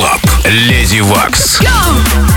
Клаб. Леди Вакс. Go!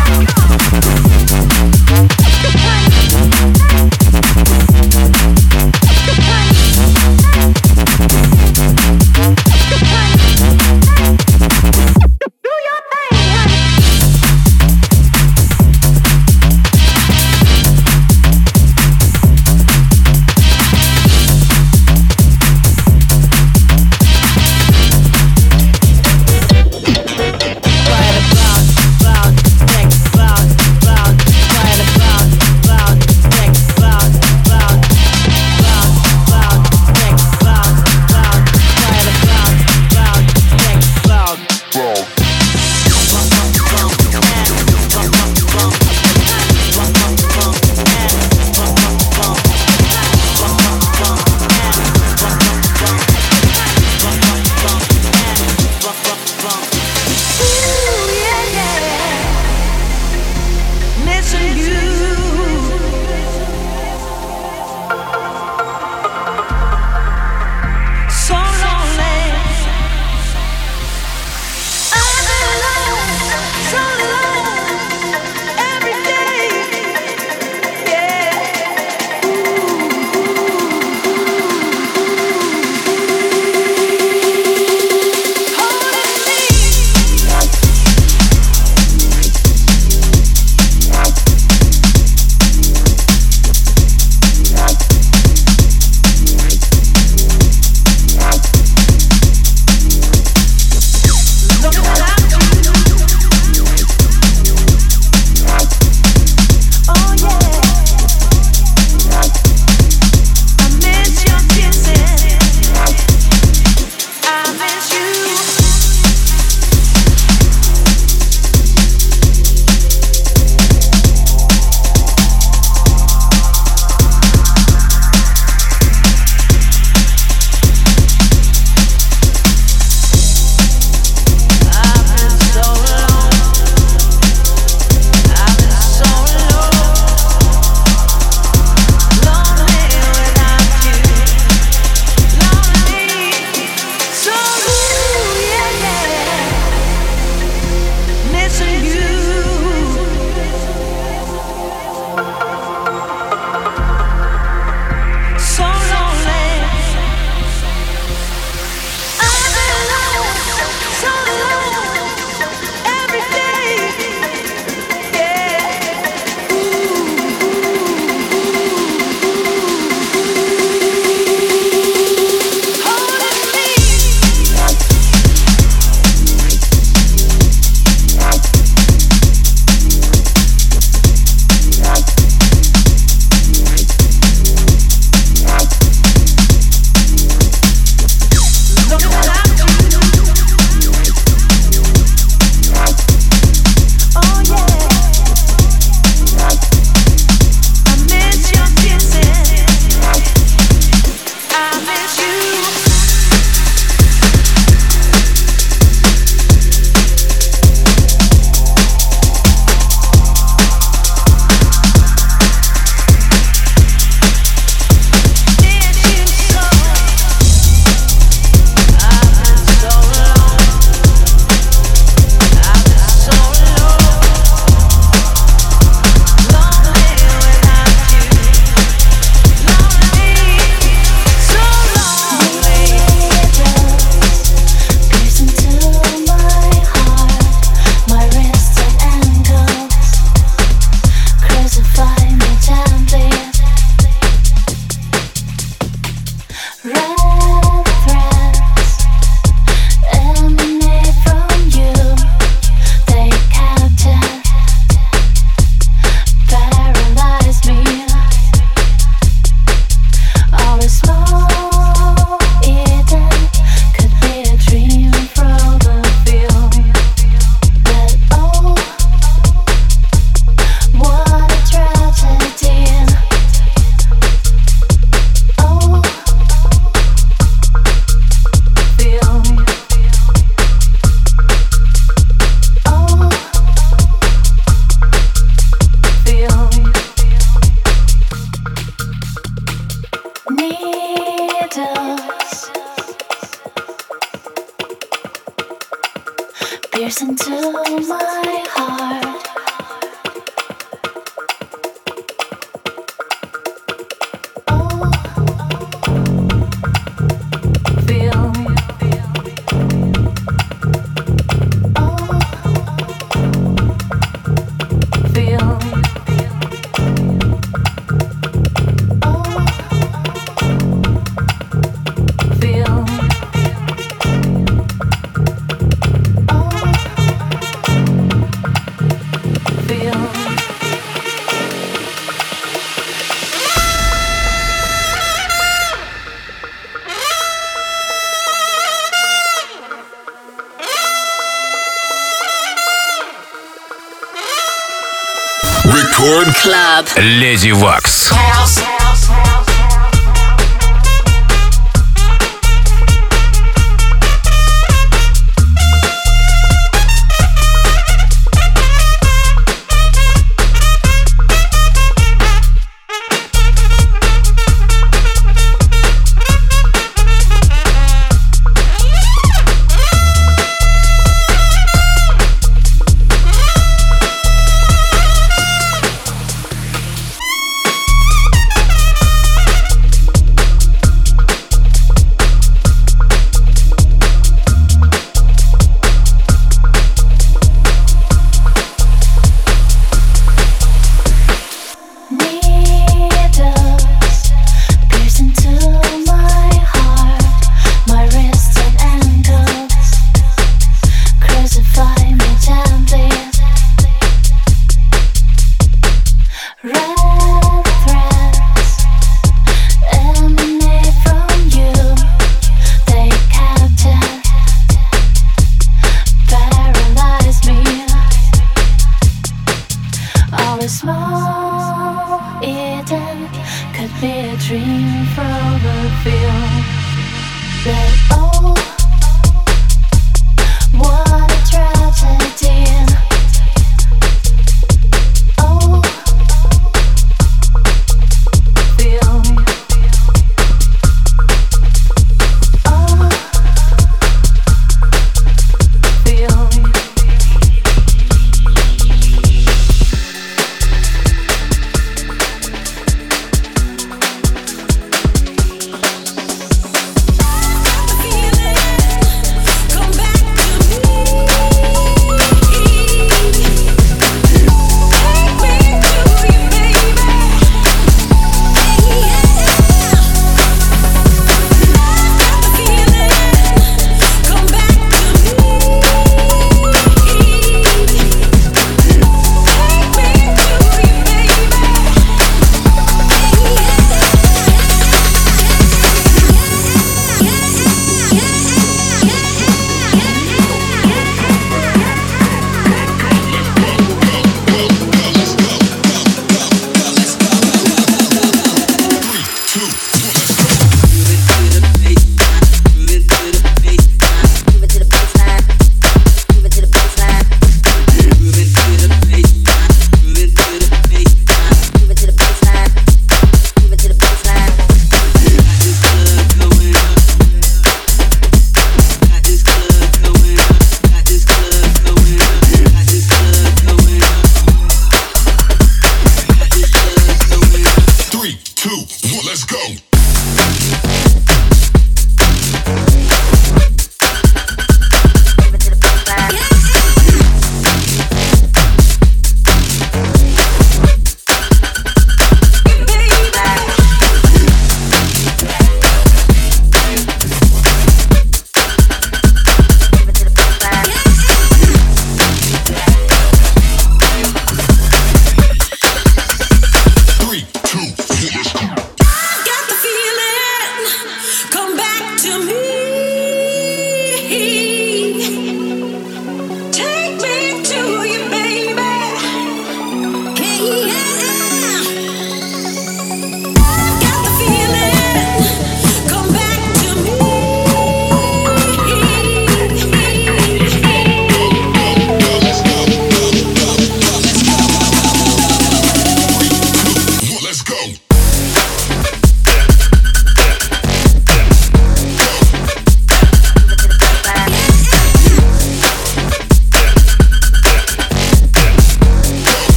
Club. Леди Вакс.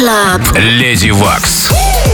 Club. Леди Вакс.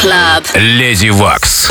Club. Леди Вакс.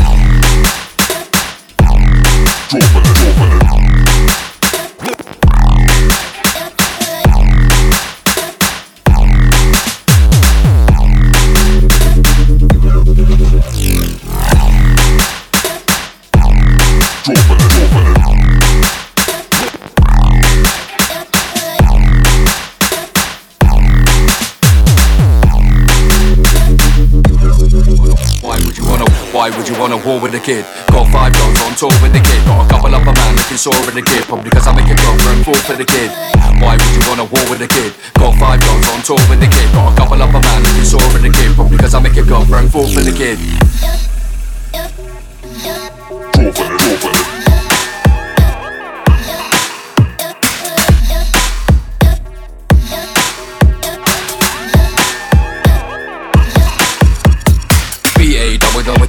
Why would you wanna war with a kid? Got five dogs on tour with the kid. Got a couple of a man looking sore with the kid. Probably because I make go and fall for the kid. Why would you want a war with a kid? Got five dogs on tour with the kid. Got a couple of a man looking sore with the kid. Probably because I make go and fall for the kid. Draw for the, draw for the.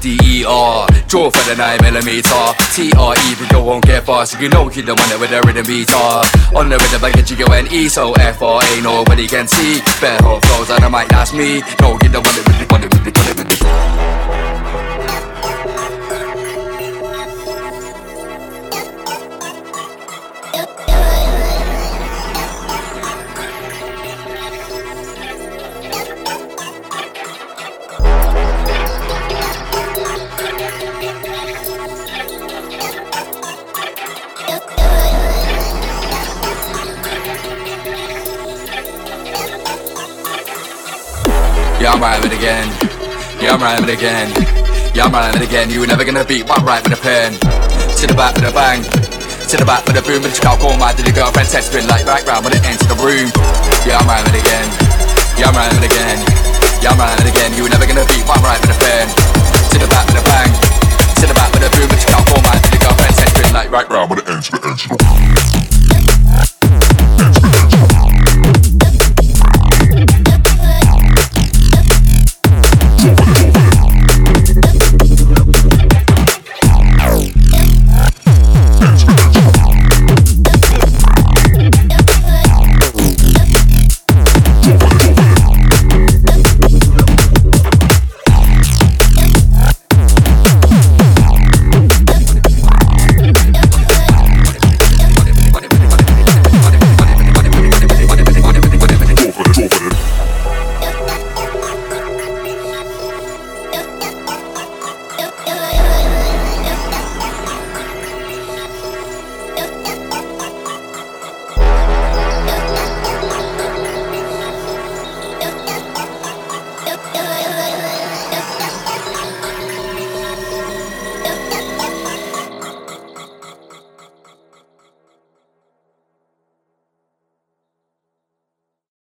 D-E-R Draw for the 9mm T-R-E but go won't get fast You know you're the one that with the rhythm guitar On the rhythm like a G-O-N-E So F-R-A nobody can see. Hot flows on the mic that's me. No you're the one that that really, one that really Yeah, I'm rhyming again. Yeah, I'm rhyming again. You were never gonna beat one right with a pen. To the back with a bang. To the back with a boom. But you can't call my the girlfriend text spin like background when it enters the room. Yeah, I'm rhyming again. Yeah, I'm rhyming again. Yeah, I'm rhyming again. You were never gonna beat one right with a pen. To the back with a bang. To the back with a boom. But you can't call my the girlfriend text spin like background when it enters the room.